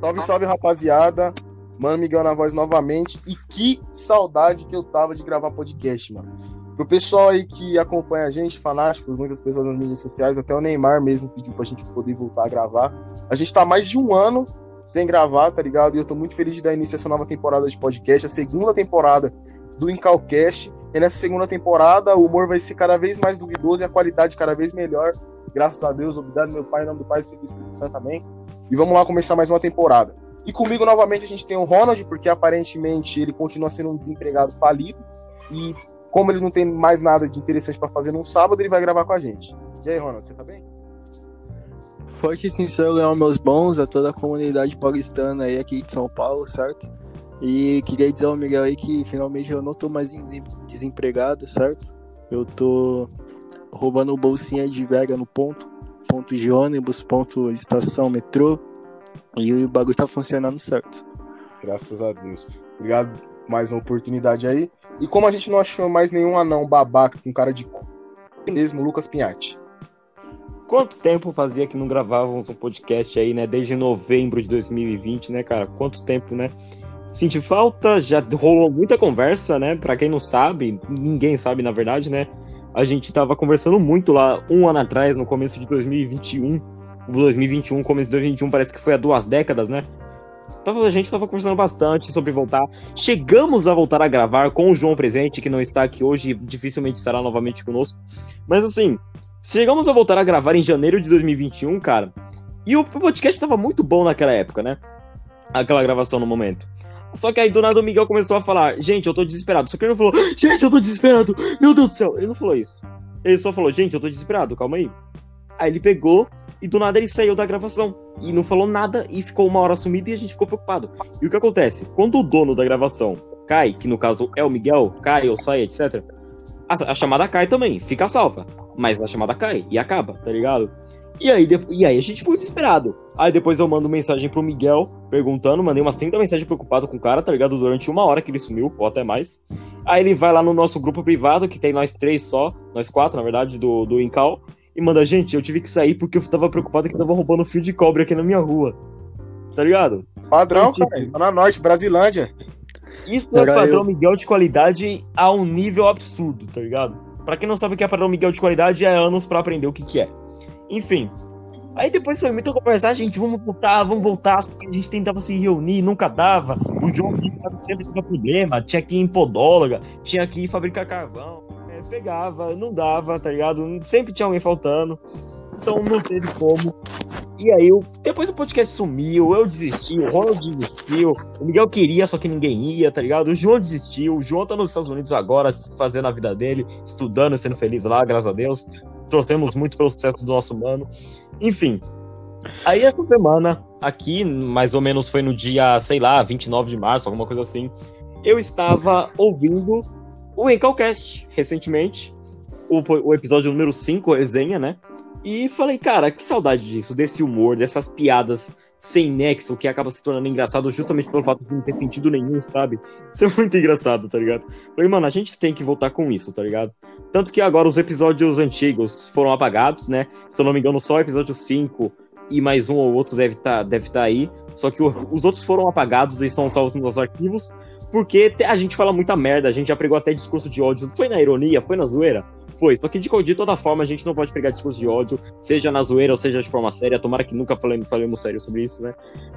Salve, salve, rapaziada. Mano, Miguel na voz novamente. E que saudade que eu tava de gravar podcast, mano. Pro pessoal aí que acompanha a gente, fanáticos, muitas pessoas nas mídias sociais, até o Neymar mesmo pediu pra gente poder voltar a gravar. A gente tá mais de um ano sem gravar, tá ligado? E eu tô muito feliz de dar início a essa nova temporada de podcast, a segunda temporada do Incalcast. E nessa segunda temporada, o humor vai ser cada vez mais duvidoso e a qualidade cada vez melhor. Graças a Deus, obrigado, meu Pai, em nome do Pai, do Espírito Santo também. E vamos lá começar mais uma temporada. E comigo novamente a gente tem o Ronald, porque aparentemente ele continua sendo um desempregado falido. E como ele não tem mais nada de interessante para fazer num sábado, ele vai gravar com a gente. E aí, Ronald, você tá bem? Forte e sincero, Leão, meus bons, a toda a comunidade paulistana aí aqui de São Paulo, certo? E queria dizer ao Miguel aí que finalmente eu não tô mais desempregado, certo? Eu tô roubando bolsinha de vega no ponto, ponto de ônibus, ponto estação, metrô, e o bagulho tá funcionando certo. Graças a Deus. Obrigado mais uma oportunidade aí. E como a gente não achou mais nenhum anão babaca com cara de mesmo, Lucas Pinhatti. Quanto tempo fazia que não gravávamos um podcast aí, né? Desde novembro de 2020, né, cara? Quanto tempo, né? Senti falta, já rolou muita conversa, né? Pra quem não sabe, ninguém sabe na verdade, né? A gente tava conversando muito lá um ano atrás, no começo de 2021. 2021, começo de 2021, parece que foi há duas décadas, né? Tava, a gente estava conversando bastante sobre voltar. Chegamos a voltar a gravar com o João presente, que não está aqui hoje, dificilmente estará novamente conosco. Mas assim, chegamos a voltar a gravar em janeiro de 2021, cara. E o podcast estava muito bom naquela época, né? Aquela gravação no momento. Só que aí do nada o Miguel começou a falar: Gente, eu tô desesperado. Só que ele não falou: Gente, eu tô desesperado. Meu Deus do céu. Ele não falou isso. Ele só falou: Gente, eu tô desesperado. Calma aí. Aí ele pegou e do nada ele saiu da gravação e não falou nada e ficou uma hora sumido e a gente ficou preocupado. E o que acontece? Quando o dono da gravação cai, que no caso é o Miguel, cai ou sai, etc., a, a chamada cai também, fica salva. Mas a chamada cai e acaba, tá ligado? E aí, e aí a gente foi desesperado. Aí depois eu mando mensagem pro Miguel, perguntando, mandei umas 30 mensagens preocupado com o cara, tá ligado? Durante uma hora que ele sumiu, ou até mais. Aí ele vai lá no nosso grupo privado, que tem nós três só, nós quatro, na verdade, do, do Incal, e manda, gente, eu tive que sair porque eu tava preocupado que tava roubando fio de cobre aqui na minha rua. Tá ligado? Padrão, tipo, cara. Lá na Norte, Brasilândia. Isso é padrão eu... Miguel de qualidade a um nível absurdo, tá ligado? Pra quem não sabe o que é padrão Miguel de qualidade, é anos para aprender o que que é. Enfim. Aí depois foi muito conversar, gente, vamos voltar, vamos voltar. A gente tentava se reunir, nunca dava. O João, sempre tinha problema. Tinha que ir em podóloga, tinha que ir fabricar carvão pegava, não dava, tá ligado? Sempre tinha alguém faltando. Então não teve como. E aí, eu, depois o podcast sumiu, eu desisti, o Ronald desistiu, o Miguel queria, só que ninguém ia, tá ligado? O João desistiu, o João tá nos Estados Unidos agora, fazendo a vida dele, estudando, sendo feliz lá, graças a Deus. Trouxemos muito pelo sucesso do nosso mano. Enfim. Aí essa semana, aqui, mais ou menos foi no dia, sei lá, 29 de março, alguma coisa assim, eu estava ouvindo o Encalcast, recentemente, o, o episódio número 5, resenha, né? E falei, cara, que saudade disso, desse humor, dessas piadas sem nexo, que acaba se tornando engraçado justamente pelo fato de não ter sentido nenhum, sabe? Isso é muito engraçado, tá ligado? Falei, mano, a gente tem que voltar com isso, tá ligado? Tanto que agora os episódios antigos foram apagados, né? Se eu não me engano, só o episódio 5 e mais um ou outro deve estar tá, deve tá aí. Só que o, os outros foram apagados e estão salvos nos arquivos. Porque a gente fala muita merda, a gente já pregou até discurso de ódio. Foi na ironia, foi na zoeira? Foi. Só que de, de toda forma a gente não pode pregar discurso de ódio, seja na zoeira ou seja de forma séria. Tomara que nunca falemos, falemos sério sobre isso, né?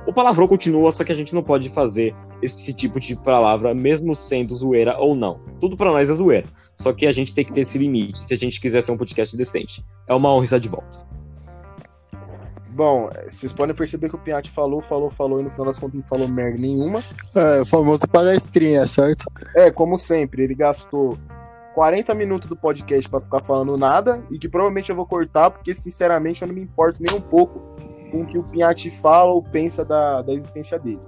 O palavrão continua, só que a gente não pode fazer esse tipo de palavra, mesmo sendo zoeira ou não. Tudo para nós é zoeira. Só que a gente tem que ter esse limite se a gente quiser ser um podcast decente. É uma honra estar de volta. Bom, vocês podem perceber que o Piatti falou, falou, falou e no final das contas não falou merda nenhuma. É, o famoso palestrinha, certo? É, como sempre, ele gastou 40 minutos do podcast para ficar falando nada e que provavelmente eu vou cortar porque, sinceramente, eu não me importo nem um pouco com o que o Piatti fala ou pensa da, da existência dele.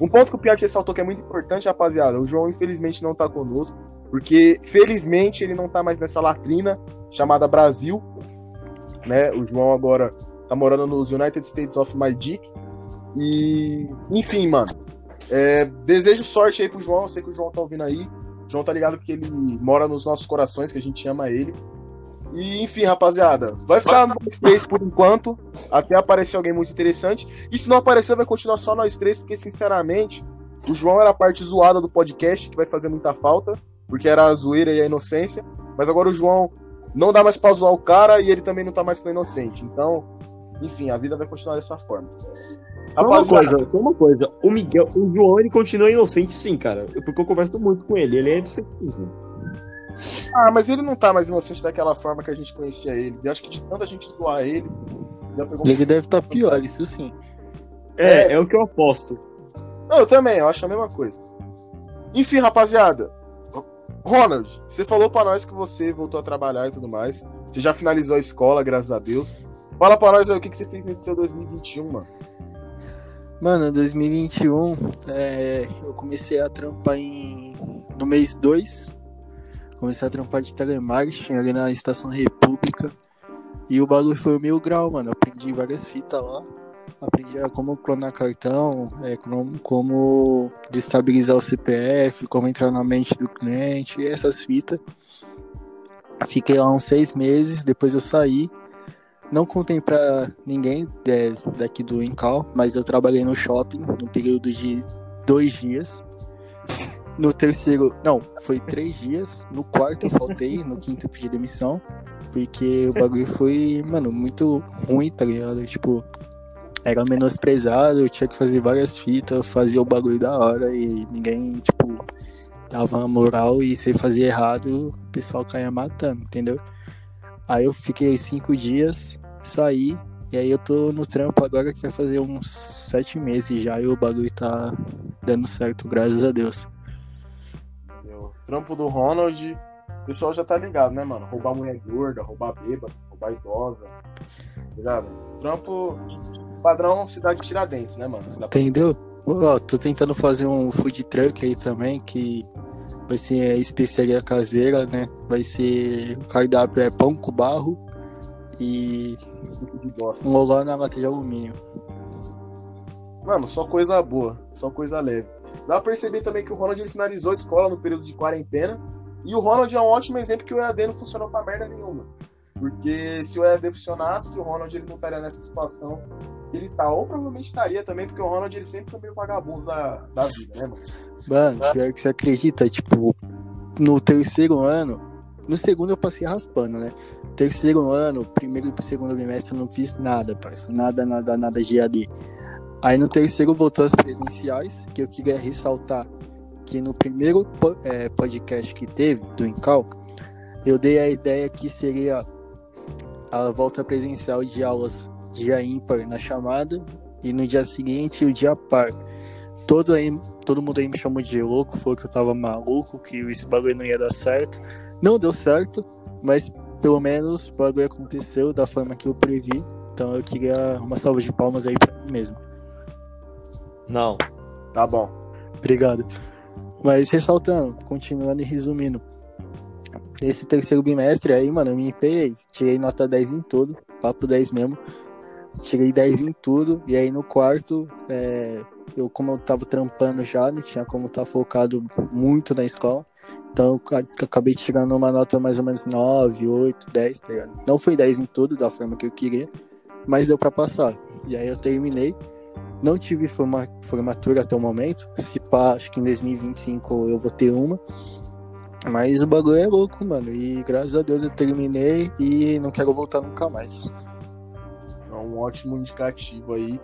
Um ponto que o Piatti ressaltou que é muito importante, rapaziada, o João infelizmente não tá conosco, porque felizmente ele não tá mais nessa latrina chamada Brasil, né? O João agora tá morando nos United States of My Dick. E, enfim, mano. É, desejo sorte aí pro João. Eu sei que o João tá ouvindo aí. João tá ligado que ele mora nos nossos corações, que a gente ama ele. E, enfim, rapaziada, vai ficar nós três por enquanto, até aparecer alguém muito interessante. E se não aparecer, vai continuar só nós três, porque, sinceramente, o João era a parte zoada do podcast, que vai fazer muita falta, porque era a zoeira e a inocência. Mas agora o João não dá mais pra zoar o cara e ele também não tá mais tão inocente. Então, enfim, a vida vai continuar dessa forma. Só uma coisa, só uma coisa. O Miguel, o João, ele continua inocente sim, cara. Porque eu converso muito com ele. Ele é inocente. Ah, mas ele não tá mais inocente daquela forma que a gente conhecia ele. Eu acho que de tanta gente zoar ele. Ele deve estar tá pior, isso sim. É, é, é o que eu aposto. Não, eu também, eu acho a mesma coisa. Enfim, rapaziada. Ronald, você falou para nós que você voltou a trabalhar e tudo mais. Você já finalizou a escola, graças a Deus. Fala pra nós aí o que, que você fez nesse seu 2021, mano. Mano, 2021, é, eu comecei a trampar em, no mês 2. Comecei a trampar de telemarketing ali na Estação República. E o bagulho foi o mil grau, mano. Aprendi várias fitas lá. Aprendi como clonar cartão, é, como, como destabilizar o CPF, como entrar na mente do cliente, essas fitas. Fiquei lá uns seis meses, depois eu saí. Não contei pra ninguém é, daqui do Incal, mas eu trabalhei no shopping no período de dois dias. No terceiro, não, foi três dias. No quarto eu faltei, no quinto eu pedi demissão. Porque o bagulho foi, mano, muito ruim, tá ligado? Tipo, era menosprezado, eu tinha que fazer várias fitas, fazia o bagulho da hora e ninguém, tipo, dava moral e se fazia errado, o pessoal caía matando, entendeu? Aí eu fiquei cinco dias saí. E aí eu tô no trampo agora que vai fazer uns sete meses já e o bagulho tá dando certo, graças a Deus. Meu, trampo do Ronald, o pessoal já tá ligado, né, mano? Roubar mulher gorda, roubar bêbada, roubar idosa. Tá ligado? Trampo padrão cidade de Tiradentes, né, mano? Entendeu? Ó, tô tentando fazer um food truck aí também, que vai ser especiaria caseira, né? Vai ser o cardápio é pão com barro e um olá na lata de alumínio. Mano, só coisa boa, só coisa leve. Dá pra perceber também que o Ronald finalizou a escola no período de quarentena. E o Ronald é um ótimo exemplo que o EAD não funcionou pra merda nenhuma. Porque se o EAD funcionasse, o Ronald ele não estaria nessa situação ele tá. Ou provavelmente estaria também, porque o Ronald ele sempre foi meio vagabundo da, da vida, né, mano? Mano, pior que você acredita, tipo, no terceiro ano, no segundo eu passei raspando, né? Terceiro ano, primeiro e segundo bimestre eu não fiz nada, parça. Nada, nada, nada de AD. Aí no terceiro voltou as presenciais, que eu queria ressaltar que no primeiro é, podcast que teve, do Incal, eu dei a ideia que seria a volta presencial de aulas dia ímpar na chamada e no dia seguinte o dia par. Todo, aí, todo mundo aí me chamou de louco, falou que eu tava maluco, que esse bagulho não ia dar certo. Não deu certo, mas pelo menos o bagulho aconteceu da forma que eu previ. Então eu queria uma salva de palmas aí pra mim mesmo. Não. Tá bom. Obrigado. Mas ressaltando, continuando e resumindo. Esse terceiro bimestre aí, mano, eu me empenhei. Tirei nota 10 em tudo. Papo 10 mesmo. Tirei 10 em tudo. E aí no quarto, é, eu como eu tava trampando já, não tinha como estar tá focado muito na escola. Então eu acabei tirando uma nota mais ou menos 9, 8, 10, tá ligado? Não foi 10 em tudo, da forma que eu queria, mas deu para passar. E aí eu terminei. Não tive forma, formatura até o momento. Se pá, acho que em 2025 eu vou ter uma. Mas o bagulho é louco, mano. E graças a Deus eu terminei e não quero voltar nunca mais. É um ótimo indicativo aí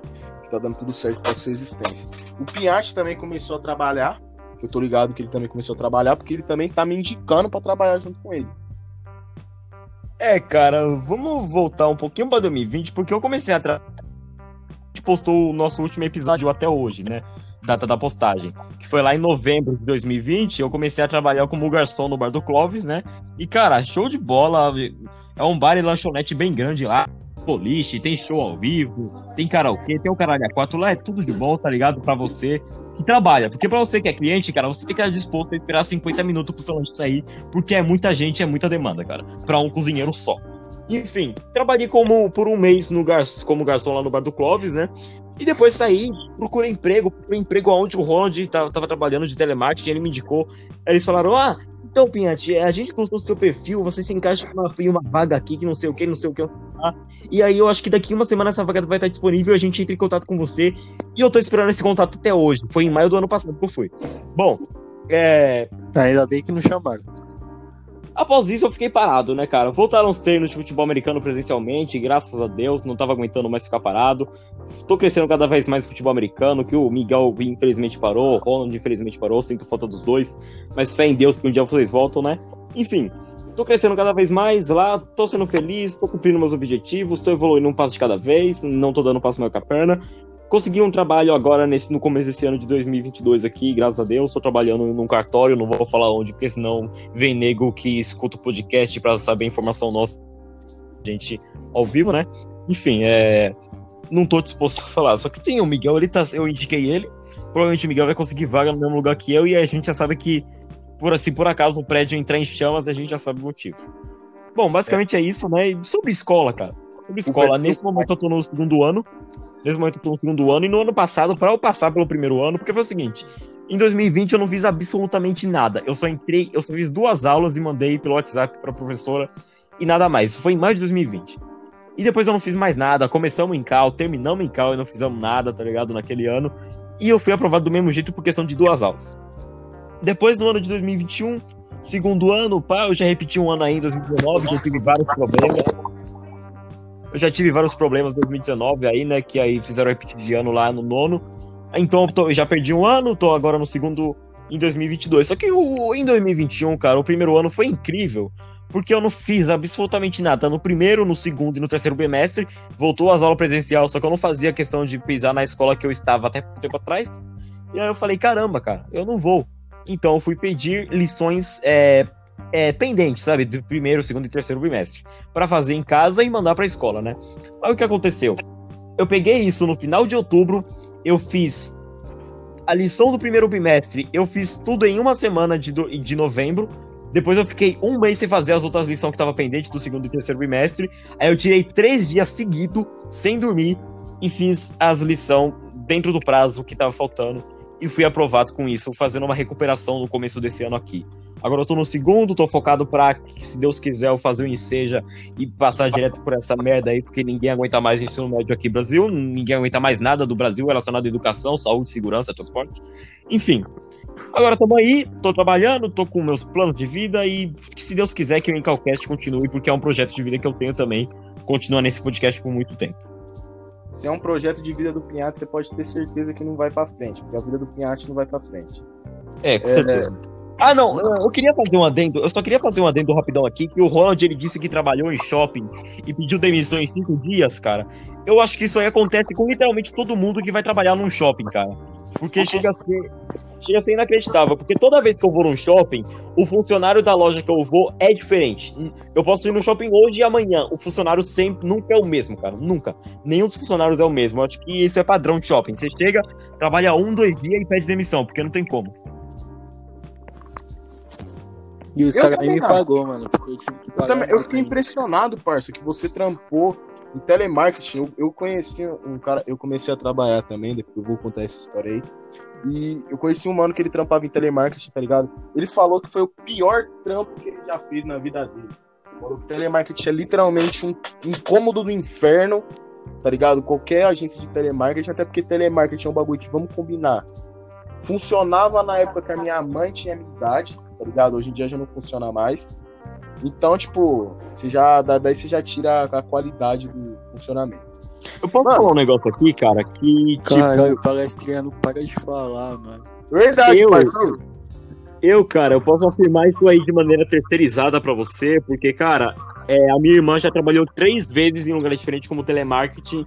que tá dando tudo certo pra sua existência. O Pinhate também começou a trabalhar eu tô ligado que ele também começou a trabalhar, porque ele também tá me indicando para trabalhar junto com ele. É, cara, vamos voltar um pouquinho para 2020, porque eu comecei a. Tra... A gente postou o nosso último episódio até hoje, né? Data da postagem. Que foi lá em novembro de 2020. Eu comecei a trabalhar como garçom no bar do Clóvis, né? E, cara, show de bola. É um bar e lanchonete bem grande lá. Boliche, tem show ao vivo, tem karaokê, tem o caralho a quatro lá, é tudo de bom, tá ligado? Pra você que trabalha. Porque pra você que é cliente, cara, você tem que estar disposto a esperar 50 minutos pro seu lanche sair, porque é muita gente, é muita demanda, cara, pra um cozinheiro só. Enfim, trabalhei como por um mês no gar como garçom lá no bar do Clóvis, né? E depois saí, procurei emprego, procurei emprego onde o Ronald tava, tava trabalhando de telemarketing, ele me indicou. Eles falaram: ah, Então, Pinhate, a gente do seu perfil, você se encaixa em uma, uma vaga aqui que não sei o que, não sei o que. E aí eu acho que daqui uma semana essa vaga vai estar disponível, a gente entra em contato com você. E eu tô esperando esse contato até hoje. Foi em maio do ano passado que eu fui. Bom, é. Ainda bem que não chamaram. Após isso, eu fiquei parado, né, cara? Voltaram os treinos de futebol americano presencialmente, graças a Deus, não tava aguentando mais ficar parado. Tô crescendo cada vez mais no futebol americano, que o Miguel infelizmente parou, o Ronald infelizmente parou, sinto falta dos dois, mas fé em Deus que um dia vocês voltam, né? Enfim, tô crescendo cada vez mais lá, tô sendo feliz, tô cumprindo meus objetivos, tô evoluindo um passo de cada vez, não tô dando um passo maior com a perna. Consegui um trabalho agora nesse, no começo desse ano de 2022 aqui, graças a Deus. Estou trabalhando num cartório, não vou falar onde, porque senão vem nego que escuta o podcast para saber a informação nossa. Gente, ao vivo, né? Enfim, é. Não tô disposto a falar. Só que sim, o Miguel, ele tá. Eu indiquei ele. Provavelmente o Miguel vai conseguir vaga no mesmo lugar que eu, e a gente já sabe que, por assim, por acaso o prédio entrar em chamas, a gente já sabe o motivo. Bom, basicamente é, é isso, né? E sobre escola, cara. Sobre escola. Nesse momento eu tô no segundo ano. Nesse momento eu tô no segundo ano, e no ano passado, para eu passar pelo primeiro ano, porque foi o seguinte: em 2020 eu não fiz absolutamente nada. Eu só entrei, eu só fiz duas aulas e mandei pelo WhatsApp pra professora e nada mais. Isso foi em maio de 2020. E depois eu não fiz mais nada. Começamos em cal, terminamos em cal e não fizemos nada, tá ligado? Naquele ano. E eu fui aprovado do mesmo jeito por questão de duas aulas. Depois, no ano de 2021, segundo ano, pá, eu já repeti um ano aí em 2019, que eu tive vários problemas. Eu já tive vários problemas em 2019 aí, né? Que aí fizeram repetir de ano lá no nono. Então eu, tô, já perdi um ano, tô agora no segundo em 2022. Só que o, em 2021, cara, o primeiro ano foi incrível. Porque eu não fiz absolutamente nada. No primeiro, no segundo e no terceiro bimestre, voltou às aulas presencial, só que eu não fazia questão de pisar na escola que eu estava até pouco tempo atrás. E aí eu falei, caramba, cara, eu não vou. Então eu fui pedir lições é, é, pendente, sabe? Do primeiro, segundo e terceiro bimestre. para fazer em casa e mandar pra escola, né? Aí o que aconteceu? Eu peguei isso no final de outubro, eu fiz a lição do primeiro bimestre, eu fiz tudo em uma semana de, do, de novembro. Depois eu fiquei um mês sem fazer as outras lições que estavam pendentes do segundo e terceiro bimestre. Aí eu tirei três dias seguidos, sem dormir, e fiz as lições dentro do prazo que estava faltando. E fui aprovado com isso, fazendo uma recuperação no começo desse ano aqui. Agora eu tô no segundo, tô focado pra, se Deus quiser, eu fazer o Enseja e passar direto por essa merda aí, porque ninguém aguenta mais ensino médio aqui no Brasil, ninguém aguenta mais nada do Brasil relacionado à educação, saúde, segurança, transporte. Enfim. Agora tamo aí, tô trabalhando, tô com meus planos de vida e se Deus quiser que o Incalcast continue, porque é um projeto de vida que eu tenho também, continuar nesse podcast por muito tempo. Se é um projeto de vida do Pinhate, você pode ter certeza que não vai para frente, porque a vida do Pinhate não vai para frente. É, com é, certeza. Ah, não, eu queria fazer um adendo, eu só queria fazer um adendo rapidão aqui, que o Ronald ele disse que trabalhou em shopping e pediu demissão em cinco dias, cara. Eu acho que isso aí acontece com literalmente todo mundo que vai trabalhar num shopping, cara. Porque chega a ser, chega a ser inacreditável, porque toda vez que eu vou num shopping, o funcionário da loja que eu vou é diferente. Eu posso ir no shopping hoje e amanhã, o funcionário sempre nunca é o mesmo, cara, nunca. Nenhum dos funcionários é o mesmo. Eu acho que isso é padrão de shopping. Você chega, trabalha um, dois dias e pede demissão, porque não tem como. E os caras nem me pagou, mano. Porque eu tive que pagar. Eu, também, eu fiquei impressionado, parça, que você trampou em telemarketing. Eu, eu conheci um cara, eu comecei a trabalhar também, depois eu vou contar essa história aí. E eu conheci um mano que ele trampava em telemarketing, tá ligado? Ele falou que foi o pior trampo que ele já fez na vida dele. O telemarketing é literalmente um incômodo do inferno, tá ligado? Qualquer agência de telemarketing, até porque telemarketing é um bagulho que, vamos combinar, funcionava na época que a minha mãe tinha minha idade, tá ligado? Hoje em dia já não funciona mais. Então, tipo, você já, daí você já tira a qualidade do funcionamento. Eu posso mano, falar um negócio aqui, cara, que. Caralho, tipo... o palestrinha não para de falar, mano. Verdade, eu, parceiro. Eu, cara, eu posso afirmar isso aí de maneira terceirizada para você, porque, cara, é, a minha irmã já trabalhou três vezes em lugares diferentes como telemarketing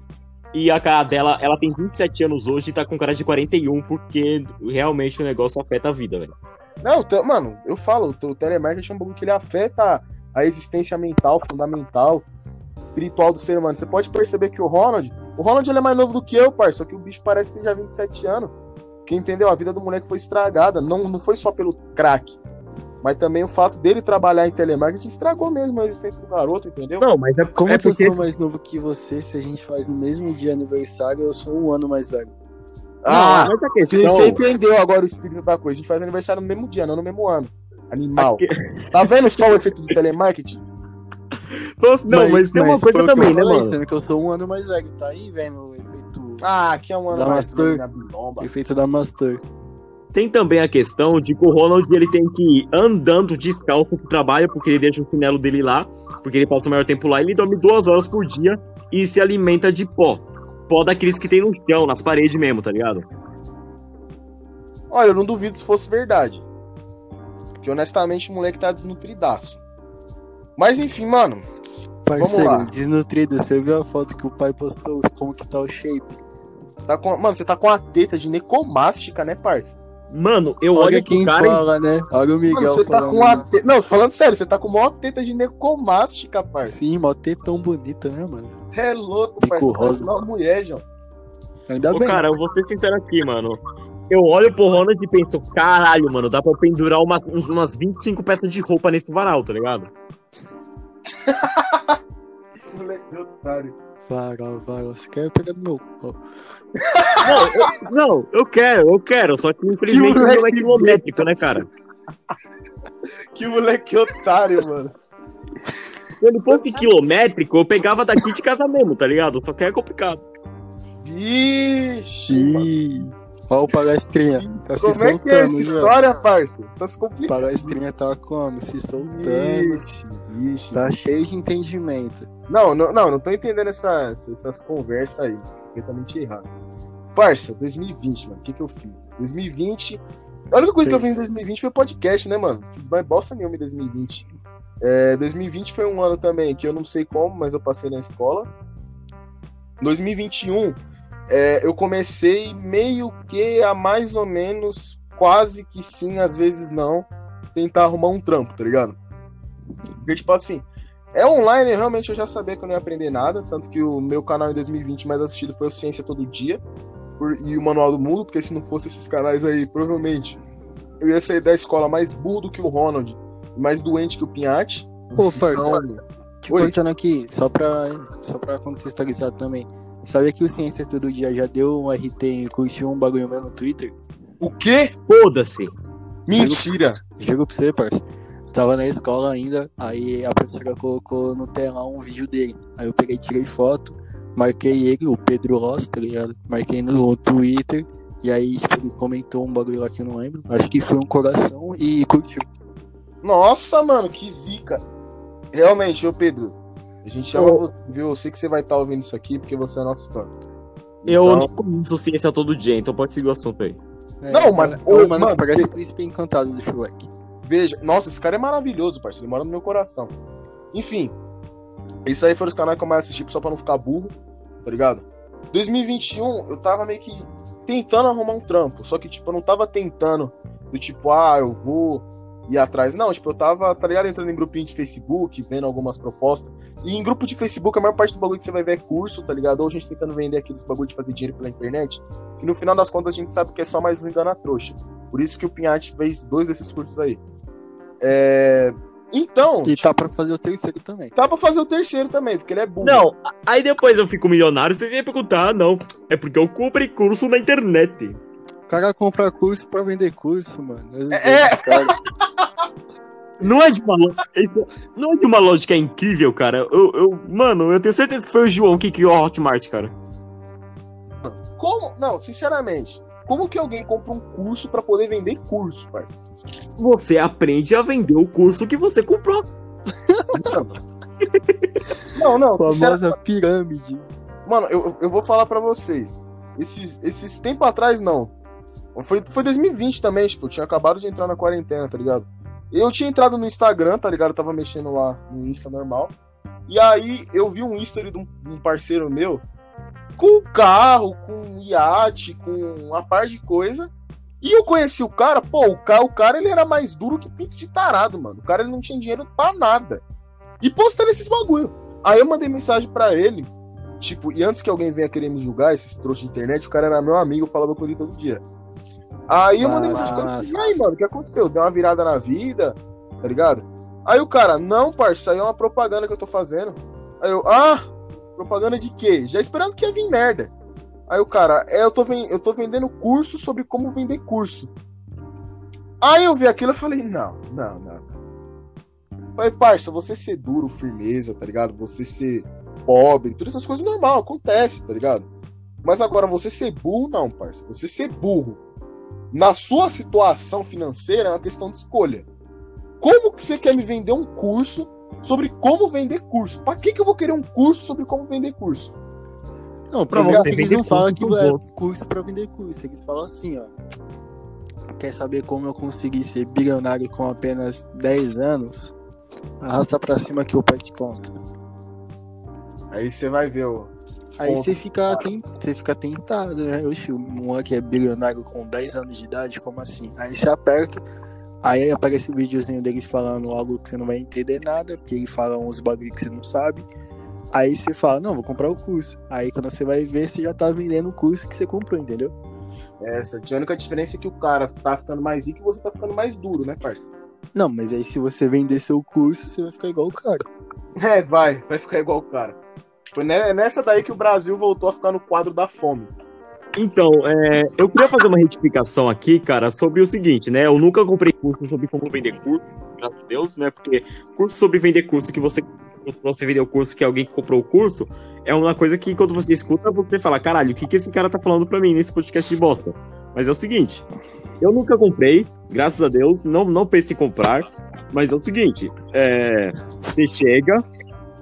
e a cara dela, ela tem 27 anos hoje e tá com cara de 41, porque realmente o negócio afeta a vida, velho. Não, mano, eu falo, o telemarketing é um bagulho que ele afeta a existência mental, fundamental, espiritual do ser humano. Você pode perceber que o Ronald, o Ronald ele é mais novo do que eu, parça, só que o bicho parece ter já 27 anos. Que entendeu? A vida do moleque foi estragada. Não, não foi só pelo crack. Mas também o fato dele trabalhar em telemarketing estragou mesmo a existência do garoto, entendeu? Não, mas é como é que porque... eu sou mais novo que você, se a gente faz no mesmo dia aniversário, eu sou um ano mais velho. Ah, não, mas a questão... você entendeu agora o espírito da coisa. A gente faz aniversário no mesmo dia, não no mesmo ano. Animal. Tá vendo só o efeito do telemarketing? Não, mas, tem uma coisa também, né, mano? Sendo que eu sou um ano mais velho, tá aí vendo o efeito. Ah, aqui é um ano Da mais Master. velho, Efeito da Master. Tem também a questão de que o Ronald ele tem que ir andando descalço pro trabalho, porque ele deixa o chinelo dele lá, porque ele passa o maior tempo lá, ele dorme duas horas por dia e se alimenta de pó. Pó daqueles que tem no chão, nas paredes mesmo, tá ligado? Olha, eu não duvido se fosse verdade. Porque honestamente o moleque tá desnutridaço. Mas enfim, mano. Parceiro, lá. desnutrido, você viu a foto que o pai postou, como que tá o shape? Tá com, mano, você tá com a teta de necomástica, né, parça? Mano, eu Olha olho pro quem cara e fala, né? Olha o Miguel Mano, você tá falando, com a teta. Não, falando sério, você tá com uma teta de necomástica, parça. Sim, mó tão bonita, né, mano? Você é louco, parça. Você parece uma mulher, João. Ainda Ô, bem. cara, eu vou ser sincero aqui, mano. Eu olho pro Ronald e penso, caralho, mano, dá pra pendurar umas, umas 25 peças de roupa nesse varal, tá ligado? Moleque otário. Varal, varal, você quer pegar no meu. Não, eu, não, eu quero, eu quero, só que infelizmente Que o meu é quilométrico, né, cara? Que moleque otário, mano. Se ele fosse quilométrico, eu pegava daqui de casa mesmo, tá ligado? Só que é complicado. Vixe, ó o palestrinha. Tá se Como é que é essa história, parça? Você tá se O complicando. palestrinha tá como? Se soltando. Vixe. Tá cheio de entendimento. Não, não, não, não tô entendendo essa- essas conversas aí. Completamente errado. Parça, 2020, mano. O que que eu fiz? 2020. A única coisa que eu fiz em 2020 foi podcast, né, mano? Fiz mais bosta nenhuma em 2020. É, 2020 foi um ano também que eu não sei como, mas eu passei na escola. 2021, é, eu comecei meio que a mais ou menos, quase que sim, às vezes não, tentar arrumar um trampo, tá ligado? Porque, tipo assim, é online, realmente eu já sabia que eu não ia aprender nada, tanto que o meu canal em 2020 mais assistido foi o Ciência Todo Dia por- e o Manual do Mundo, porque se não fosse esses canais aí, provavelmente eu ia sair da escola mais burro do que o Ronald, mais doente que o Pinhate. Pô, parça, Então, te Oi. cortando aqui, só pra, só pra contextualizar também. Sabia que o Ciência Todo Dia já deu um RT e curtiu um bagulho meu no Twitter? o quê? Foda-se. Mentira! Juro pra você, parça. Eu tava na escola ainda, aí a professora colocou no telão um vídeo dele. Aí eu peguei, tirei foto, marquei ele, o Pedro Ross, tá ligado? Marquei no Twitter, e aí, tipo, ele comentou um bagulho lá que eu não lembro. Acho que foi um coração e curtiu. Nossa, mano, que zica! Realmente, ô Pedro, a gente chama você, viu? Eu sei que você vai estar ouvindo isso aqui porque você é nosso fã. Eu Então- não conheço ciência todo dia, então pode seguir o assunto aí. É, Não, mas- é, ô, é mano mano, que parece o príncipe encantado do Shrek. Veja, nossa, esse cara é maravilhoso, parceiro. Ele mora no meu coração. Enfim, isso aí foram os canais que eu mais assisti só pra não ficar burro, tá ligado? 2021, eu tava meio que tentando arrumar um trampo. Só que, tipo, eu não tava tentando do tipo, ah, eu vou ir atrás. Não, tipo, eu tava, tá ligado? Entrando em grupinho de Facebook, vendo algumas propostas. E em grupo de Facebook, a maior parte do bagulho que você vai ver é curso, tá ligado? Ou a gente tentando vender aqueles bagulho de fazer dinheiro pela internet. Que no final das contas a gente sabe que é só mais um engano trouxa. Por isso que o Pinhate fez dois desses cursos aí. É... Então, E tá pra fazer o terceiro também. Dá pra fazer o terceiro também, porque ele é burro. Não, aí depois eu fico milionário, vocês iam perguntar, ah, não. É porque eu comprei curso na internet. O cara compra curso pra vender curso, mano. É. Não é de uma, isso não é de uma lógica incrível, cara. Eu, eu, mano, eu tenho certeza que foi o João que criou a Hotmart, cara. Como? Não, sinceramente. Como que alguém compra um curso pra poder vender curso, parceiro? Você aprende a vender o curso que você comprou. Não, não. famosa pirâmide. Mano, eu, eu vou falar pra vocês. Esses, esses tempo atrás, não. Foi, foi 2020 também, tipo, eu tinha acabado de entrar na quarentena, tá ligado? Eu tinha entrado no Instagram, tá ligado? Eu tava mexendo lá no Insta normal. E aí eu vi um history de um, de um parceiro meu com carro, com um iate, com uma par de coisa. E eu conheci o cara, pô, o cara, o cara ele era mais duro que pinto de tarado, mano. O cara ele não tinha dinheiro pra nada. E postando esses bagulho. Aí eu mandei mensagem pra ele, tipo, e antes que alguém venha querer me julgar, esses trouxas de internet, o cara era meu amigo, eu falava com ele todo dia. Aí eu mandei mensagem pra ele, e aí, mano, o que aconteceu? Deu uma virada na vida, tá ligado? Aí o cara, não, parça, aí é uma propaganda que eu tô fazendo. Aí eu, ah, propaganda de quê? Já esperando que ia vir merda. Aí o cara, é, eu tô, eu tô vendendo curso sobre como vender curso. Aí eu vi aquilo e falei, não, não, não. Falei, parça, você ser duro, firmeza, tá ligado? Você ser pobre, todas essas coisas normal, acontece, tá ligado? Mas agora você ser burro, não, parça. Você ser burro na sua situação financeira é uma questão de escolha. Como que você quer me vender um curso sobre como vender curso? Pra que, que eu vou querer um curso sobre como vender curso? Não, pra você eles não falam que é curso pra vender curso. Eles falam assim, ó. Quer saber como eu consegui ser bilionário com apenas 10 anos? Arrasta pra cima que o pai te conta. Aí você vai ver o. Aí você fica, você fica tentado, né? Oxi, um moleque é bilionário com 10 anos de idade, como assim? Aí você aperta, aí aparece o um videozinho dele falando algo que você não vai entender nada, porque ele fala uns bagulho que você não sabe. Aí você fala, não, vou comprar o curso. Aí quando você vai ver, você já tá vendendo o curso que você comprou, entendeu? Essa, a única diferença é que o cara tá ficando mais rico e você tá ficando mais duro, né, parça? Não, mas aí se você vender seu curso, você vai ficar igual o cara. É, vai, vai ficar igual o cara. Foi nessa daí que o Brasil voltou a ficar no quadro da fome. Então, é, eu queria fazer uma retificação aqui, cara, sobre o seguinte, né? Eu nunca comprei curso sobre como vender curso, graças a Deus, né? Porque curso sobre vender curso que você você vender o curso que alguém que comprou o curso, é uma coisa que quando você escuta, você fala, caralho, o que, que esse cara tá falando pra mim nesse podcast de bosta? Mas é o seguinte, eu nunca comprei, graças a Deus, não, não pense em comprar, mas é o seguinte, é, você chega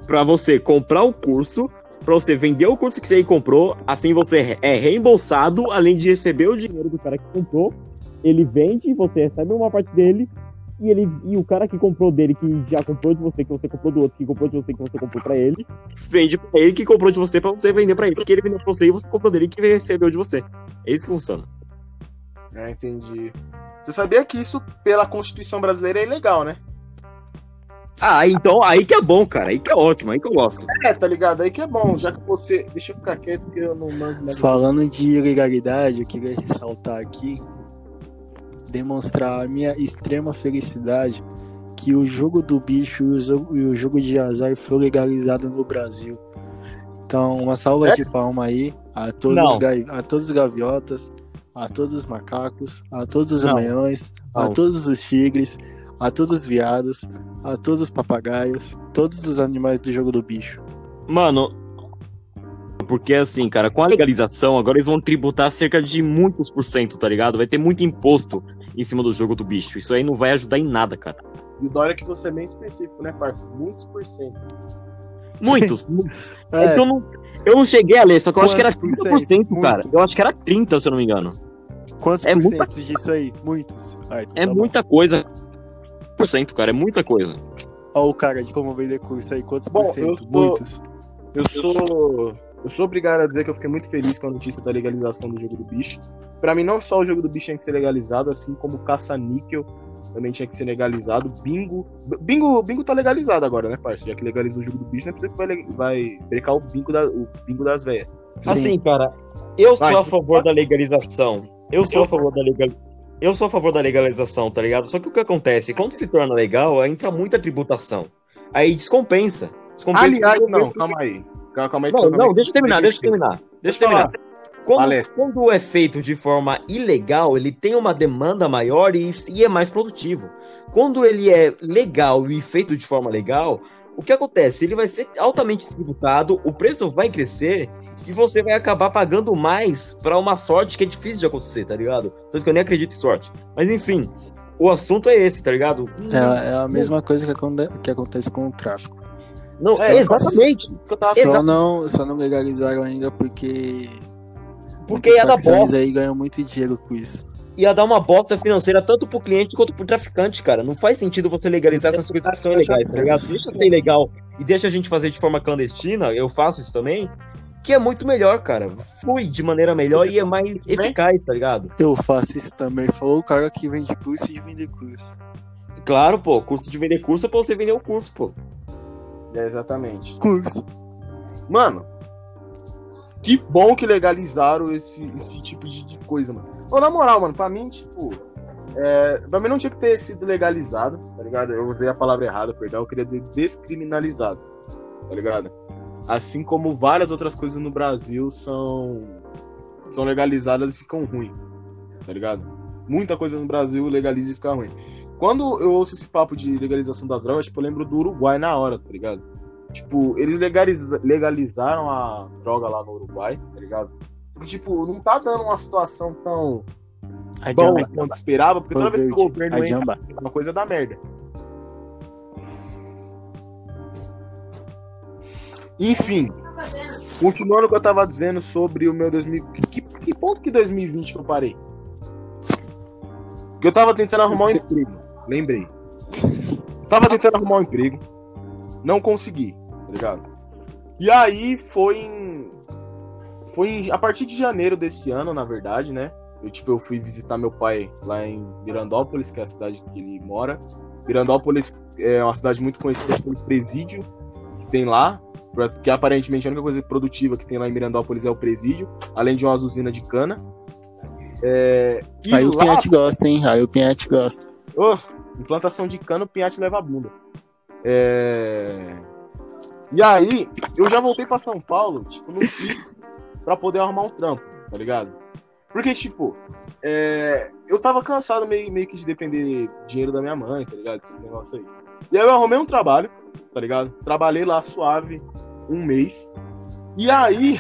para você comprar o curso, para você vender o curso que você comprou, assim você é reembolsado, além de receber o dinheiro do cara que comprou, ele vende, você recebe uma parte dele, e ele e o cara que comprou dele, que já comprou de você, que você comprou do outro, que comprou de você, que você comprou para ele, vende pra ele que comprou de você para você vender para ele, porque ele vendeu pra você e você comprou dele que recebeu de você. É isso que funciona. É, entendi. Você sabia que isso, pela Constituição brasileira, é ilegal, né? Ah, então aí que é bom, cara. Aí que é ótimo, aí que eu gosto. É, tá ligado? Aí que é bom. Já que você. Deixa eu ficar quieto porque eu não mando. Falando de ilegalidade, eu queria ressaltar aqui demonstrar a minha extrema felicidade que o jogo do bicho e o jogo de azar foi legalizado no Brasil. Então, uma salva é? de palma aí a todos, os a todos os gaviotas, a todos os macacos, a todos os leões, a todos os tigres, a todos os viados, a todos os papagaios, todos os animais do jogo do bicho. Mano, porque assim, cara, com a legalização, agora eles vão tributar cerca de muitos por cento, tá ligado? Vai ter muito imposto em cima do jogo do bicho. Isso aí não vai ajudar em nada, cara. E o Dória é que você é bem específico, né, parceiro? Muitos por cento. Muitos, muitos. É. é que eu não, eu não cheguei a ler, só que eu acho que era 30%, cara. Eu acho que era 30%, se eu não me engano. Quantos é por muita... disso aí? Muitos. Ai, então é tá muita bom. coisa. Por cento, cara, é muita coisa. Olha o cara de como vender curso aí, quantos bom, por cento? Sou... Muitos. Eu sou eu sou obrigado a dizer que eu fiquei muito feliz com a notícia da legalização do jogo do bicho. Para mim, não só o jogo do bicho tinha que ser legalizado, assim como caça-níquel também tinha que ser legalizado. Bingo. Bingo, bingo tá legalizado agora, né, parceiro? Já que legalizou o jogo do bicho, não é precisa que vai, vai brecar o bingo, da, o bingo das velhas. Assim, cara, eu sou a favor da legalização. Eu sou a favor da legalização. Eu sou a favor da legalização, tá ligado? Só que o que acontece? Quando se torna legal, entra muita tributação. Aí descompensa. descompensa Aliás, não, calma aí. Calma aí. Não, não, deixa eu terminar, deixa eu terminar. Deixa eu terminar. Quando, quando, é feito de forma ilegal, ele tem uma demanda maior e, e, é mais produtivo. Quando ele é legal e feito de forma legal, o que acontece? Ele vai ser altamente tributado, o preço vai crescer e você vai acabar pagando mais para uma sorte que é difícil de acontecer, tá ligado? Tanto que eu nem acredito em sorte. Mas enfim, o assunto é esse, tá ligado? É, é a mesma coisa que, que acontece com o tráfico. Não, é exatamente. Só não, só não legalizaram ainda porque. Porque ia dar bosta. aí ganham muito dinheiro com isso. Ia dar uma bosta financeira tanto pro cliente quanto pro traficante, cara. Não faz sentido você legalizar essas coisas que são ilegais, tá ligado? Deixa ser ilegal e deixa a gente fazer de forma clandestina, eu faço isso também, que é muito melhor, cara. Flui de maneira melhor e é mais eficaz, tá ligado? Eu faço isso também. Falou o cara que vende curso e vender curso. Claro, pô. Curso de vender curso é pra você vender o curso, pô. É, exatamente. Curso. Mano, que bom que legalizaram esse, esse tipo de, de coisa, mano. Ô, na moral, mano, pra mim, tipo. É, pra mim não tinha que ter sido legalizado, tá ligado? Eu usei a palavra errada, perdão. Eu queria dizer descriminalizado, tá ligado? Assim como várias outras coisas no Brasil são, são legalizadas e ficam ruins, tá ligado? muita coisa no Brasil legaliza e fica ruim. Quando eu ouço esse papo de legalização das drogas, tipo, eu lembro do Uruguai na hora, tá ligado? Tipo, eles legaliza legalizaram a droga lá no Uruguai, tá ligado? Porque, tipo, não tá dando uma situação tão bom quanto esperava, porque toda vez que o governo entra, uma coisa da merda. Enfim, continuando o que eu tava dizendo sobre o meu 2000. Que, que ponto que 2020 que eu parei? Que eu tava tentando arrumar um emprego. Lembrei. Tava tentando arrumar um emprego. Não consegui, tá ligado? E aí foi em. Foi em... a partir de janeiro desse ano, na verdade, né? Eu, tipo, eu fui visitar meu pai lá em Mirandópolis, que é a cidade que ele mora. Mirandópolis é uma cidade muito conhecida pelo presídio que tem lá, que aparentemente a única coisa produtiva que tem lá em Mirandópolis é o presídio, além de uma usina de cana. É... Aí lá... o Pinhate gosta, hein? Aí o Pinhate gosta. Oh, implantação de cana, o Pinhate leva a bunda. É... E aí, eu já voltei para São Paulo, tipo, no pra poder arrumar um trampo, tá ligado? Porque, tipo, é... eu tava cansado meio, meio que de depender dinheiro da minha mãe, tá ligado? Esses negócios aí. E aí eu arrumei um trabalho, tá ligado? Trabalhei lá suave um mês. E aí,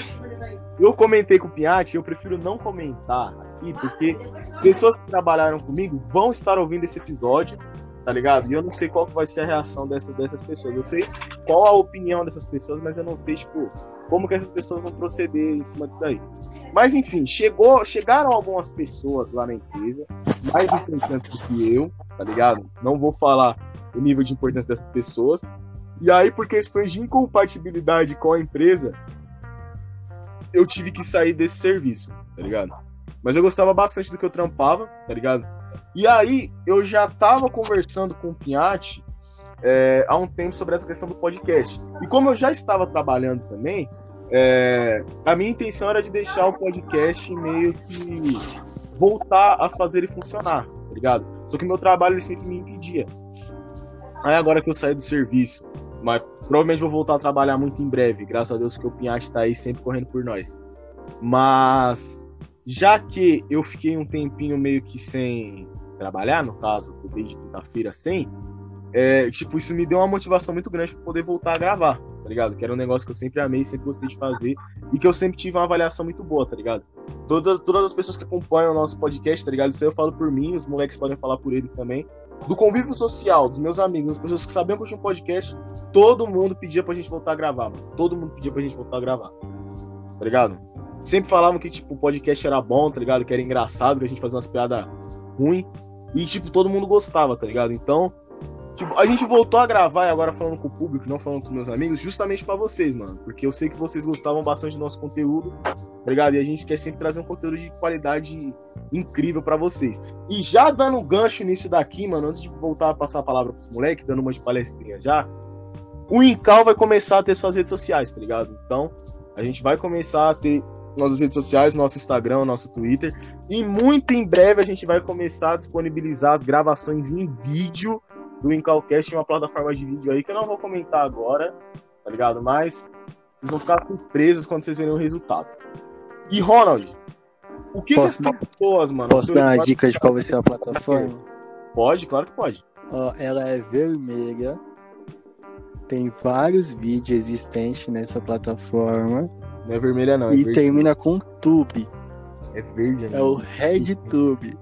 eu comentei com o Piatti, eu prefiro não comentar aqui, porque pessoas que trabalharam comigo vão estar ouvindo esse episódio, tá ligado? E eu não sei qual vai ser a reação dessas, dessas pessoas. Eu sei qual a opinião dessas pessoas, mas eu não sei, tipo, como que essas pessoas vão proceder em cima disso daí. Mas enfim, chegou, chegaram algumas pessoas lá na empresa, mais importantes do que eu, tá ligado? Não vou falar o nível de importância dessas pessoas. E aí, por questões de incompatibilidade com a empresa, eu tive que sair desse serviço, tá ligado? Mas eu gostava bastante do que eu trampava, tá ligado? E aí, eu já tava conversando com o Pinhatti é, há um tempo sobre essa questão do podcast. E como eu já estava trabalhando também, é, a minha intenção era de deixar o podcast meio que voltar a fazer ele funcionar, tá ligado? Só que meu trabalho sempre me impedia. Aí agora que eu saí do serviço, mas provavelmente vou voltar a trabalhar muito em breve, graças a Deus, porque o Pinhate tá aí sempre correndo por nós. Mas já que eu fiquei um tempinho meio que sem trabalhar, no caso, desde quinta-feira sem, é, tipo, isso me deu uma motivação muito grande para poder voltar a gravar, tá ligado? Que era um negócio que eu sempre amei, sempre gostei de fazer e que eu sempre tive uma avaliação muito boa, tá ligado? Todas, todas as pessoas que acompanham o nosso podcast, tá ligado? Isso aí eu falo por mim, os moleques podem falar por eles também. Do convívio social, dos meus amigos, das pessoas que sabiam que eu tinha um podcast, todo mundo pedia pra gente voltar a gravar, mano. Todo mundo pedia pra gente voltar a gravar. Tá ligado? Sempre falavam que, tipo, o podcast era bom, tá ligado? Que era engraçado, que a gente fazia umas piadas ruins. E, tipo, todo mundo gostava, tá ligado? Então, Tipo, a gente voltou a gravar agora falando com o público, não falando com os meus amigos, justamente para vocês, mano. Porque eu sei que vocês gostavam bastante do nosso conteúdo, tá ligado? E a gente quer sempre trazer um conteúdo de qualidade incrível para vocês. E já dando um gancho nisso daqui, mano, antes de voltar a passar a palavra pros moleques, dando uma de palestrinha já, o Incal vai começar a ter suas redes sociais, tá ligado? Então, a gente vai começar a ter nossas redes sociais, nosso Instagram, nosso Twitter. E muito em breve a gente vai começar a disponibilizar as gravações em vídeo do Incalcast em uma plataforma de vídeo aí que eu não vou comentar agora, tá ligado? Mas vocês vão ficar surpresos quando vocês verem o resultado. E Ronald, o que, posso, que as pessoas, mano? Posso dar uma dica de qual vai ser a plataforma? Pode, claro que pode. Ó, ela é vermelha. Tem vários vídeos existentes nessa plataforma. Não é vermelha, não. É e termina com tube. É verde, né? É o RedTube.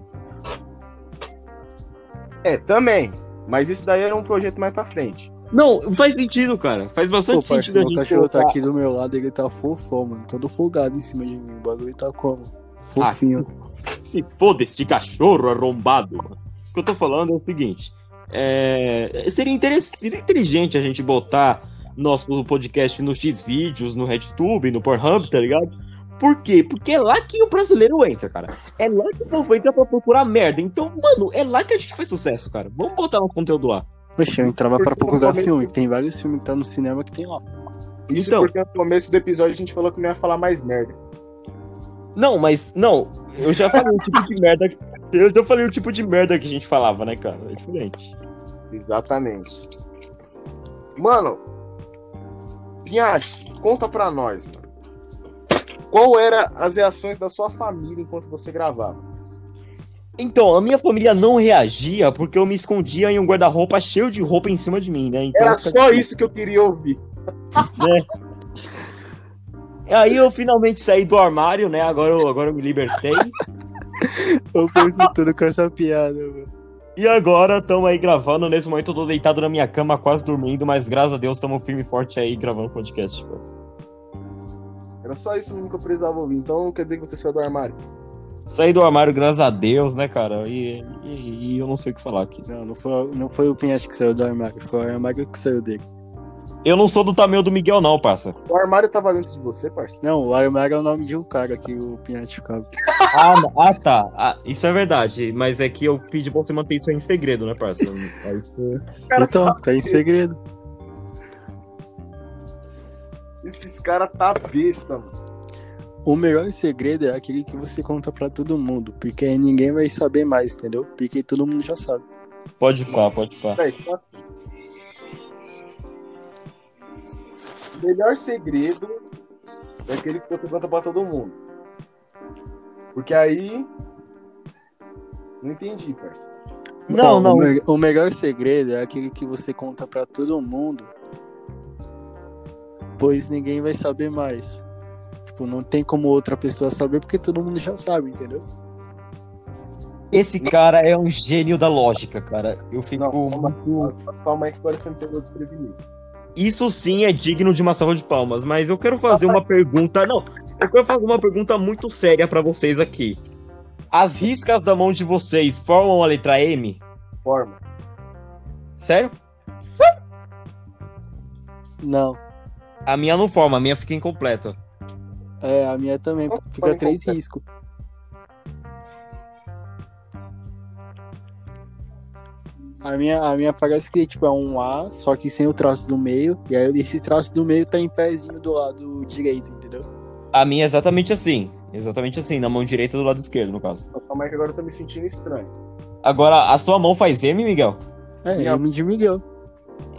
É, também. Mas isso daí era um projeto mais pra frente. Não, faz sentido, cara. Faz bastante Pô, sentido. O cachorro tá aqui do meu lado, ele tá fofão, mano. Todo folgado em cima de mim. O bagulho tá como? Fofinho. Ah, se, se foda esse cachorro arrombado. O que eu tô falando é o seguinte. É... Seria, seria inteligente a gente botar nosso podcast nos X-Vídeos, no RedTube, no Pornhub, tá ligado? Por quê? Porque é lá que o brasileiro entra, cara. É lá que o povo entra pra procurar merda. Então, mano, é lá que a gente faz sucesso, cara. Vamos botar nosso conteúdo lá. Poxa, eu entrava pra procurar filme. Tem vários filmes que tá no cinema que tem lá. Isso então, porque no começo do episódio a gente falou que não ia falar mais merda. Não, mas, não. Eu já falei o tipo de merda. Eu já falei o tipo de merda que a gente falava, né, cara? É diferente. Exatamente. Mano, Pinhas, conta pra nós, mano. Qual era as reações da sua família enquanto você gravava? Então, a minha família não reagia porque eu me escondia em um guarda-roupa cheio de roupa em cima de mim, né? Então, Era só isso que eu queria ouvir. né? Aí eu finalmente saí do armário, né? Agora eu, agora eu me libertei. Eu perco tudo com essa piada, mano. E agora estamos aí gravando. Nesse momento eu tô deitado na minha cama, quase dormindo, mas graças a Deus estamos firme e forte aí gravando podcast. Era só isso mesmo que eu precisava ouvir. Então quer dizer que você saiu do armário. Saí do armário, graças a Deus, né, cara? E, e- e eu não sei o que falar aqui. Não, não foi, não foi o Pinhate que saiu do armário, foi o armário que saiu dele. Eu não sou do tamanho do Miguel, não, parça. O armário tava dentro de você, parceiro. Não, o armário é o nome de um cara que o Pinhate ficava. Ah, ah, tá. Ah, isso é verdade. Mas é que eu pedi pra você manter isso aí em segredo, né, parça? Aí Então, tá em segredo. Esses caras tá besta, mano. O melhor segredo é aquele que você conta pra todo mundo, porque aí ninguém vai saber mais, entendeu? Porque todo mundo já sabe. Pode pá, pode pá. Tá- O melhor segredo é aquele que você conta pra todo mundo. Porque aí. Não entendi, parceiro. Não, Ó, não. O, me- o melhor segredo é aquele que você conta pra todo mundo, pois ninguém vai saber mais. Tipo, não tem como outra pessoa saber porque todo mundo já sabe, entendeu? Esse cara é um gênio da lógica, cara. Eu fico Não, calma, muito. calma aí que agora você me pegou desprevenido. Isso sim é digno de uma salva de palmas, mas eu quero fazer uma pergunta. Não, eu quero fazer uma pergunta muito séria pra vocês aqui. As riscas da mão de vocês formam a letra M? Forma. Sério? Não. A minha não forma, a minha fica incompleta. É, a minha também. Qual Fica três riscos. A minha, a minha parece que tipo, é um A, só que sem o traço do meio. E aí esse traço do meio tá em pezinho do lado direito, entendeu? A minha é exatamente assim. Exatamente assim, na mão direita do lado esquerdo, no caso. Calma aí que agora eu tô me sentindo estranho. Agora, a sua mão faz M, Miguel? É, Minha- M de Miguel.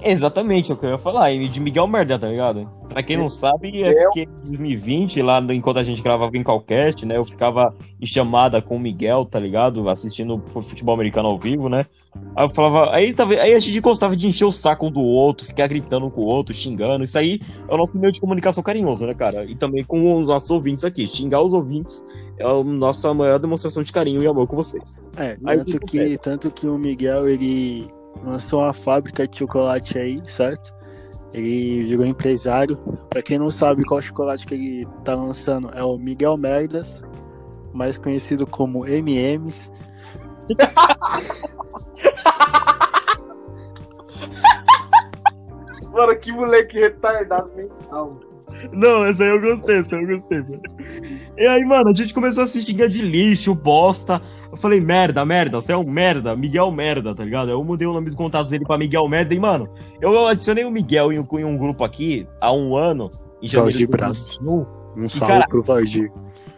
Exatamente, é o que eu ia falar. De Miguel Merda, tá ligado? Pra quem não sabe, é Eu- porque em 2020, lá no- enquanto a gente gravava em Calcast, né? Eu ficava em chamada com o Miguel, tá ligado? Assistindo futebol americano ao vivo, né? Aí eu falava. Aí, tava, aí a gente gostava de encher o saco um do outro, ficar gritando um com o outro, xingando. Isso aí é o nosso meio de comunicação carinhoso, né, cara? E também com os nossos ouvintes aqui. Xingar os ouvintes é a nossa maior demonstração de carinho e amor com vocês. É, Aí tanto que que, acontece? tanto que o Miguel, ele lançou uma fábrica de chocolate aí, certo? Ele virou empresário. Pra quem não sabe qual chocolate que ele tá lançando, é o Miguel Merdas, mais conhecido como MMs. Mano, que moleque retardado mental. Não, essa aí eu gostei, essa aí eu gostei, mano. E aí, mano, a gente começou a se xingar de lixo, bosta. Eu falei, merda, merda, você é um merda, Miguel Merda, tá ligado? Eu mudei o nome do contato dele pra Miguel Merda e, mano, eu adicionei o Miguel em um, em um grupo aqui há um ano, em janeiro de Braz. 2021. Um salve cara- pro Valdir.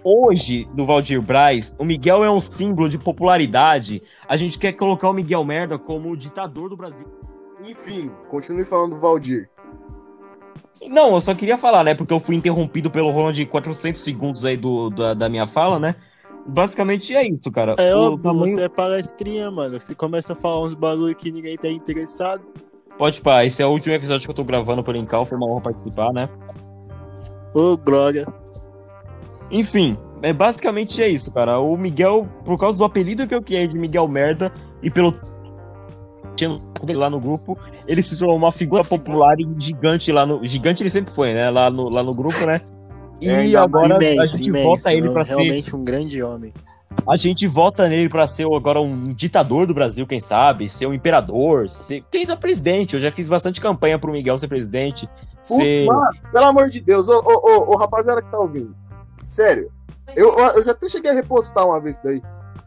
Hoje, no Valdir Braz, o Miguel é um símbolo de popularidade. A gente quer colocar o Miguel Merda como o ditador do Brasil. Enfim, continue falando do Valdir. Não, eu só queria falar, né? Porque eu fui interrompido pelo Roland de 400 segundos aí do, da, da minha fala, né? Basicamente é isso, cara. É O óbvio, tamanho- você é palestrinha, mano. Você começa a falar uns bagulho que ninguém tá interessado. Pode pá, esse é o último episódio que eu tô gravando por Incal, foi uma honra participar, né? Ô, Glória. Enfim, é basicamente é isso, cara. O Miguel, por causa do apelido que eu criei de Miguel Merda e pelo dele lá no grupo, ele se tornou uma figura popular e gigante lá no. Gigante ele sempre foi, né? Lá no, lá no grupo, né? E É, agora a imenso, gente imenso. vota ele pra ser. Realmente um grande homem. A gente vota nele pra ser agora um ditador do Brasil, quem sabe? Ser um imperador, ser. Quem sabe presidente? Eu já fiz bastante campanha pro Miguel ser presidente. Ser. Pelo amor de Deus, ô, ô, ô, ô, rapaziada que tá ouvindo. Sério, eu, eu já até cheguei a repostar uma vez isso daí.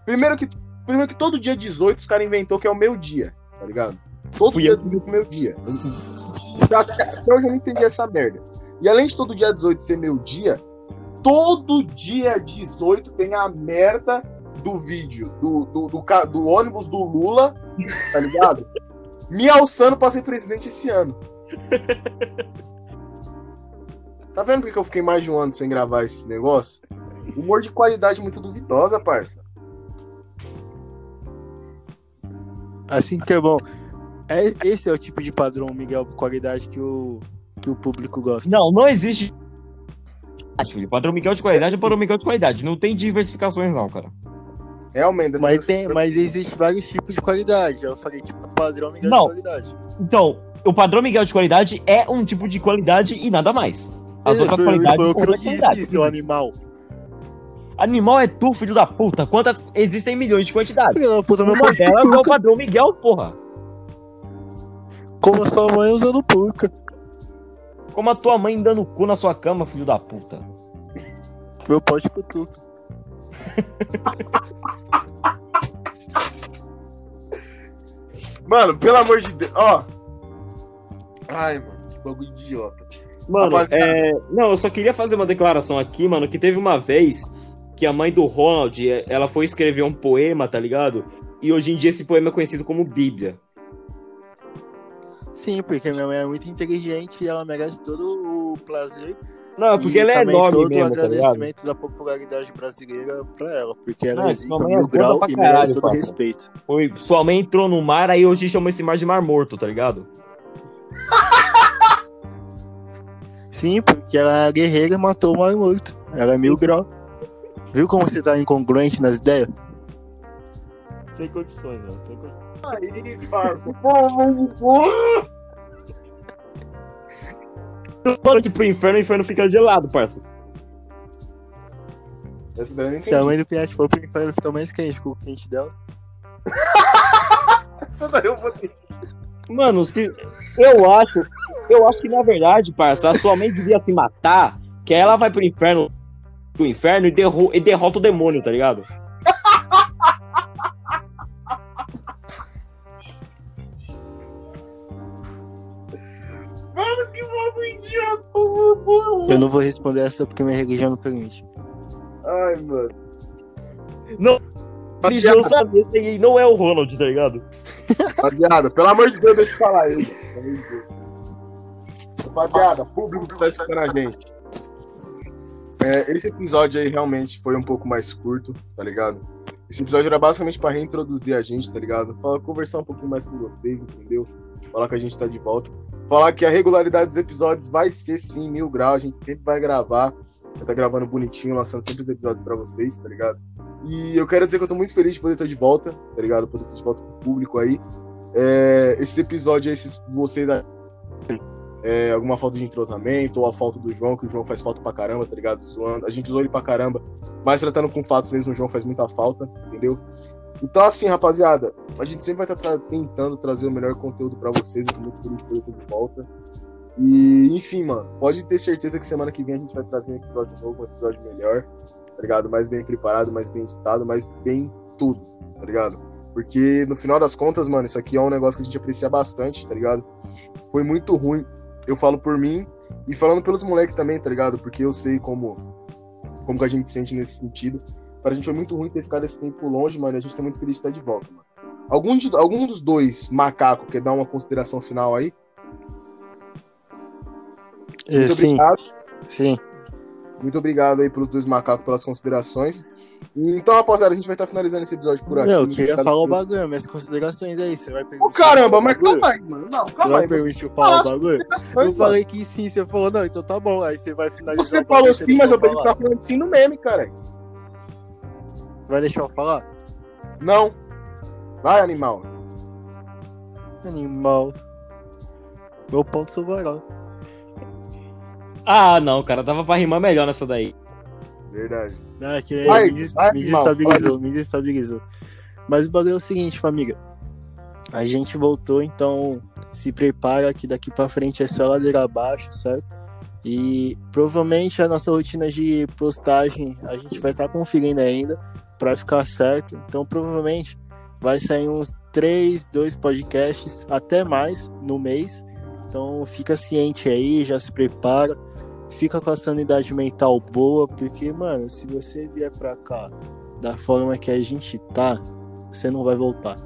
Primeiro que, primeiro que todo dia 18 os caras inventou que é o meu dia, tá ligado? Todo Fui dia eu. 18 é o meu dia. Já- Até hoje eu não entendi essa merda. E além de todo dia 18 ser meu dia, todo dia 18 tem a merda do vídeo do, do, do, do ônibus do Lula, tá ligado? Me alçando pra ser presidente esse ano. Tá vendo por que eu fiquei mais de um ano sem gravar esse negócio? Humor de qualidade muito duvidosa, parça. Assim que é bom. É, esse é o tipo de padrão, Miguel, qualidade que o, que o público gosta. Não, não existe. Filho, padrão Miguel de qualidade é padrão Miguel de qualidade. Não tem diversificações, não, cara. Realmente. Mas, tem, mas existe vários tipos de qualidade. Eu falei, tipo, padrão Miguel Não. de qualidade. Então, o padrão Miguel de qualidade é um tipo de qualidade e nada mais. As outras Foi- qualidades foi o são que eu outras disse, qualidades. seu animal. Animal é tu, filho da puta. Quantas existem milhões de quantidades? Filho da puta, meu pai delas é o padrão Miguel, porra. Como a sua mãe usando puca. Como a tua mãe dando cu na sua cama, filho da puta. Meu pau de putuca. Mano, pelo amor de Deus. Ó. Ai, mano, que bagulho idiota. Mano, Rapaziada. é... Não, eu só queria fazer uma declaração aqui, mano, que teve uma vez que a mãe do Ronald, é, ela foi escrever um poema, tá ligado? E hoje em dia esse poema é conhecido como Bíblia. Sim, porque minha mãe é muito inteligente e ela merece todo o prazer. Não, porque e ela é enorme todo o mesmo, tá ligado? agradecimento da popularidade brasileira pra ela. Porque ela é mil grau e merece todo papo. respeito. Foi, sua mãe entrou no mar, aí hoje chama esse mar de mar morto, tá ligado? Sim, porque ela é guerreira e matou o mar morto. Ela é mil grau. Viu como você tá incongruente nas ideias? Sem condições, mano. Sem condições. Aí. Pode ir pro inferno, o inferno fica gelado, parça. Essa daí eu não Se a mãe do Pinhate for pro inferno, fica mais quente com o quente dela. Essa daí eu vou ter. Mano, se. Eu acho. Eu acho que na verdade, parça, a sua mãe devia se matar, que aí ela vai pro inferno. Pro inferno e, derro e derrota o demônio, tá ligado? Mano, que bagulho idiota. Eu não vou responder essa porque minha religião não permite. Ai, mano. Religião sabe, esse aí não é o Ronald, tá ligado? Rapaziada, pelo amor de Deus, deixa eu falar Deus. Rapaziada, público que tá escutando a gente. É, esse episódio aí realmente foi um pouco mais curto, tá ligado? Esse episódio era basicamente pra reintroduzir a gente, tá ligado? Falar, conversar um pouquinho mais com vocês, entendeu? Falar que a gente tá de volta. Falar que a regularidade dos episódios vai ser sim mil graus, a gente sempre vai gravar. Vai tá gravando bonitinho, lançando sempre os episódios pra vocês, tá ligado? E eu quero dizer que eu tô muito feliz de poder estar de volta, tá ligado? Poder estar de volta com o público aí. É, esses episódios, esses vocês é, alguma falta de entrosamento ou a falta do João, que o João faz falta pra caramba, tá ligado? Zoando. A gente zoou ele pra caramba, mas tratando com fatos mesmo, o João faz muita falta, entendeu? Então, assim, rapaziada, a gente sempre vai estar tentando trazer o melhor conteúdo pra vocês. Tô muito feliz estar de volta. E, enfim, mano, pode ter certeza que semana que vem a gente vai trazer um episódio novo, um episódio melhor, tá ligado? Mais bem preparado, mais bem editado, mais bem tudo, tá ligado? Porque no final das contas, mano, isso aqui é um negócio que a gente aprecia bastante, tá ligado? Foi muito ruim. Eu falo por mim e falando pelos moleques também, tá ligado? Porque eu sei como como que a gente sente nesse sentido. Pra gente foi muito ruim ter ficado esse tempo longe, mano. e A gente tá muito feliz de estar de volta, mano. Algum, de, algum dos dois macaco quer dar uma consideração final aí? É, sim, sim. Muito obrigado aí pelos dois macacos pelas considerações. Então, rapaziada, a gente vai estar finalizando esse episódio por aqui. Não, eu queria falar o bagulho, minhas considerações aí. Você vai permitir. Ô, caramba, mas calma aí, mano. Não, Você calma vai aí. permitir eu falar o bagulho? Eu falei que sim, você falou, não, então tá bom. Aí você vai finalizar. Você falou você sim, mas eu pensei que falar. tava falando sim no meme, cara. Vai deixar eu falar? Não. Vai, animal. Animal. Meu ponto soberano. Ah, não, cara, dava pra rimar melhor nessa daí. Verdade. Ah, que Vai, me, des- vai, me desestabilizou, me desestabilizou. Mas o bagulho é o seguinte, família. A gente voltou, então se prepara que daqui pra frente é só ladeira abaixo, certo? E provavelmente a nossa rotina de postagem a gente vai estar conferindo ainda pra ficar certo. Então provavelmente vai sair uns 3, 2 podcasts, até mais no mês. Então fica ciente aí, já se prepara fica com a sanidade mental boa, porque, mano, se você vier pra cá da forma que a gente tá, você não vai voltar.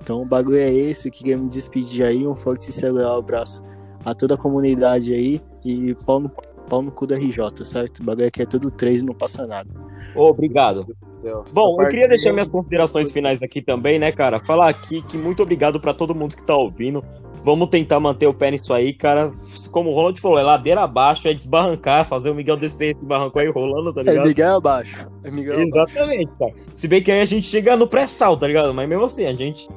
Então o bagulho é esse, eu queria me despedir aí, um forte e abraço a toda a comunidade aí e pau no, pau no cu da RJ, certo? O bagulho aqui é tudo três e não passa nada. Obrigado. Bom, eu queria deixar minhas considerações finais aqui também, né, cara? Falar aqui que muito obrigado para todo mundo que tá ouvindo. Vamos tentar manter o pé nisso aí, cara. Como o Ronald falou, é ladeira abaixo, é desbarrancar, fazer o Miguel descer esse barranco aí rolando, tá ligado? É Miguel abaixo. É Miguel Exatamente, abaixo. cara. Se bem que aí a gente chega no pré-sal, tá ligado? Mas mesmo assim, a gente.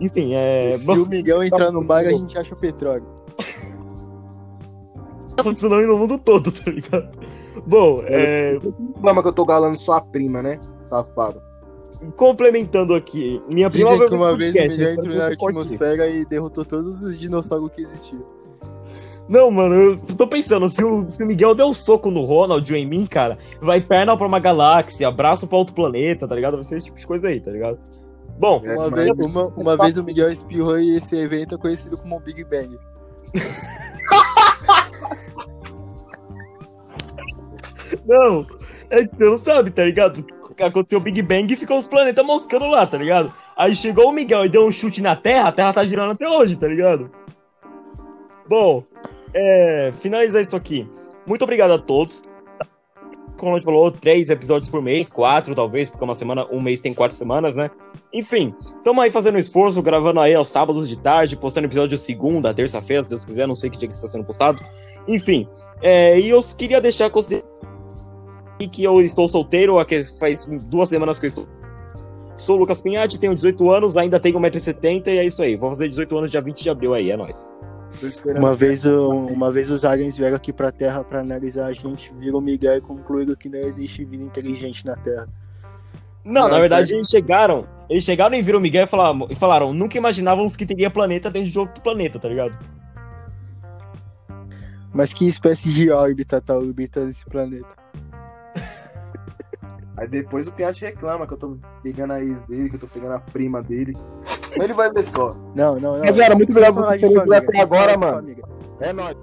Enfim, é. Se o Miguel entrar no bar, a gente acha o petróleo. Essa tsunami no mundo todo, tá ligado? Bom, é. O problema que eu tô galando sua prima, né? Safado complementando aqui, minha Dizem prima que uma vez o Miguel entrou na atmosfera e derrotou todos os dinossauros que existiam. Não, mano, eu tô pensando, se o, se o Miguel der um soco no Ronald ou em mim, cara, vai perna pra uma galáxia, abraço pra outro planeta, tá ligado? Vai ser esse tipo de coisa aí, tá ligado? Bom, uma, vez, uma, uma vez o Miguel espirrou e esse evento é conhecido como Big Bang. não, é que você não sabe, tá ligado? Aconteceu o Big Bang e ficou os planetas moscando lá, tá ligado? Aí chegou o Miguel e deu um chute na Terra, a Terra tá girando até hoje, tá ligado? Bom, é, finalizar isso aqui. Muito obrigado a todos. Como a gente falou, três episódios por mês, quatro talvez, porque uma semana, um mês tem quatro semanas, né? Enfim, estamos aí fazendo esforço, gravando aí aos sábados de tarde, postando episódio segunda, terça-feira, se Deus quiser, não sei que dia que está sendo postado. Enfim, é, e eu queria deixar considerado que eu estou solteiro, faz duas semanas que eu estou. Sou o Lucas Pinhatti, tenho 18 anos, ainda tenho 1,70m e é isso aí. Vou fazer 18 anos dia 20 de abril aí, é nóis. Uma vez, uma vez os aliens vieram aqui pra Terra para analisar a gente, viram o Miguel e concluíram que não existe vida inteligente na Terra. Não, Nossa, na verdade, é. eles chegaram. Eles chegaram e viram o Miguel e falaram, e falaram nunca imaginávamos que teria planeta dentro de outro planeta, tá ligado? Mas que espécie de órbita tá orbitando esse planeta? Aí depois o Piatti reclama que eu tô pegando a ex dele, que eu tô pegando a prima dele. Mas ele vai ver só. Não, não, não. Mas era muito obrigado você ter vindo até agora, mano. É nóis.